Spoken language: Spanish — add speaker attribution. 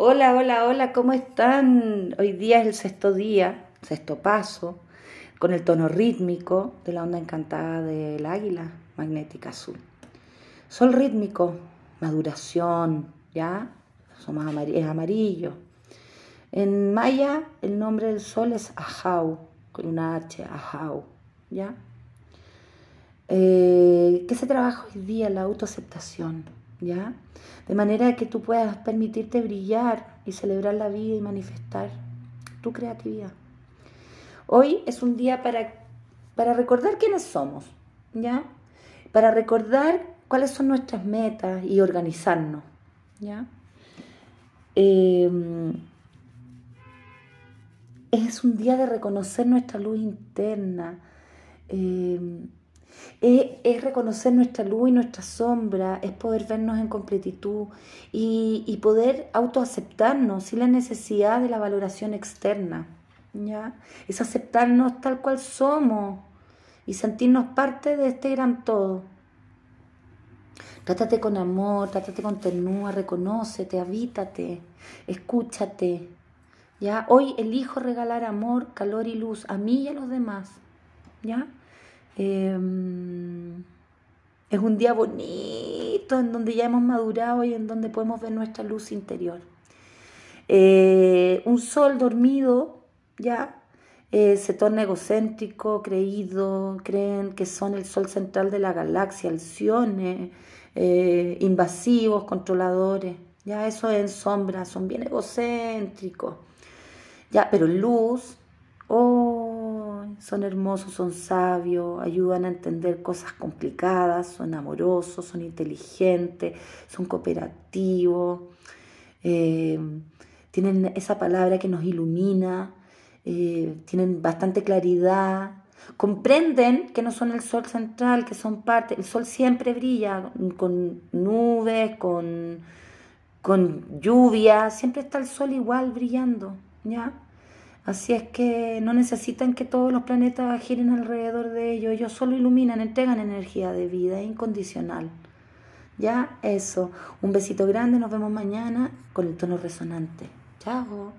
Speaker 1: Hola, hola, hola, ¿cómo están? Hoy día es el sexto día, sexto paso, con el tono rítmico de la onda encantada del águila magnética azul. Sol rítmico, maduración, ¿ya? Es amarillo. En maya el nombre del sol es Ahau, con una H, Ahau, ¿ya? Eh, ¿Qué se trabaja hoy día? La autoaceptación ¿ya? De manera que tú puedas permitirte brillar y celebrar la vida y manifestar tu creatividad. Hoy es un día para, para recordar quiénes somos, ¿ya? Para recordar cuáles son nuestras metas y organizarnos, ¿ya? Em, es un día de reconocer nuestra luz interna. Em, es, reconocer nuestra luz y nuestra sombra, es poder vernos en completitud y, y, poder autoaceptarnos sin la necesidad de la valoración externa. ¿ya? Es aceptarnos tal cual somos y sentirnos parte de este gran todo. Trátate con amor, trátate con ternura, reconócete, habítate, escúchate. ¿ya? Hoy elijo regalar amor, calor y luz a mí y a los demás. ¿ya? Em, es un día bonito en donde ya hemos madurado y en donde podemos ver nuestra luz interior. Eh, un sol dormido ya eh, se torna egocéntrico, creído, creen que son el sol central de la galaxia, alciones, eh, invasivos, controladores. Ya eso es en sombra, son bien egocéntricos. Ya, pero luz, son hermosos, son sabios, ayudan a entender cosas complicadas, son amorosos, son inteligentes, son cooperativos, eh, tienen esa palabra que nos ilumina, eh, tienen bastante claridad, comprenden que no son el sol central, que son parte, el sol siempre brilla con nubes, con, con lluvia, siempre está el sol igual brillando, ¿ya? Así es que no necesitan que todos los planetas giren alrededor de ellos, ellos solo iluminan, entregan energía de vida incondicional. Ya, eso. Un besito grande, nos vemos mañana con el tono resonante. Chao.